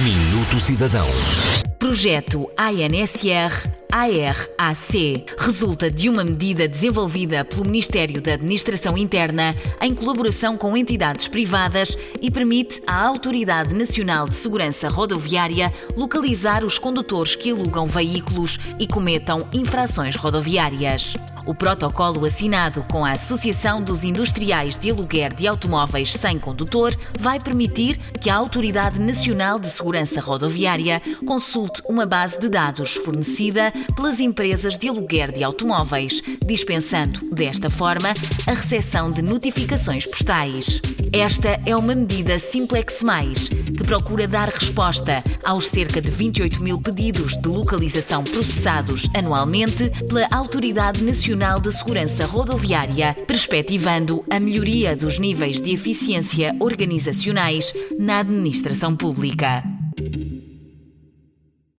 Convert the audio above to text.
Minuto Cidadão. Projeto ANSR ARAC resulta de uma medida desenvolvida pelo Ministério da Administração Interna em colaboração com entidades privadas e permite à Autoridade Nacional de Segurança Rodoviária localizar os condutores que alugam veículos e cometam infrações rodoviárias. O protocolo assinado com a Associação dos Industriais de Aluguer de Automóveis Sem Condutor vai permitir que a Autoridade Nacional de Segurança Rodoviária consulte uma base de dados fornecida pelas empresas de aluguer de automóveis, dispensando, desta forma, a recepção de notificações postais. Esta é uma medida Simplex Mais, que procura dar resposta aos cerca de 28 mil pedidos de localização processados anualmente pela Autoridade Nacional de Segurança Rodoviária, perspectivando a melhoria dos níveis de eficiência organizacionais na administração pública.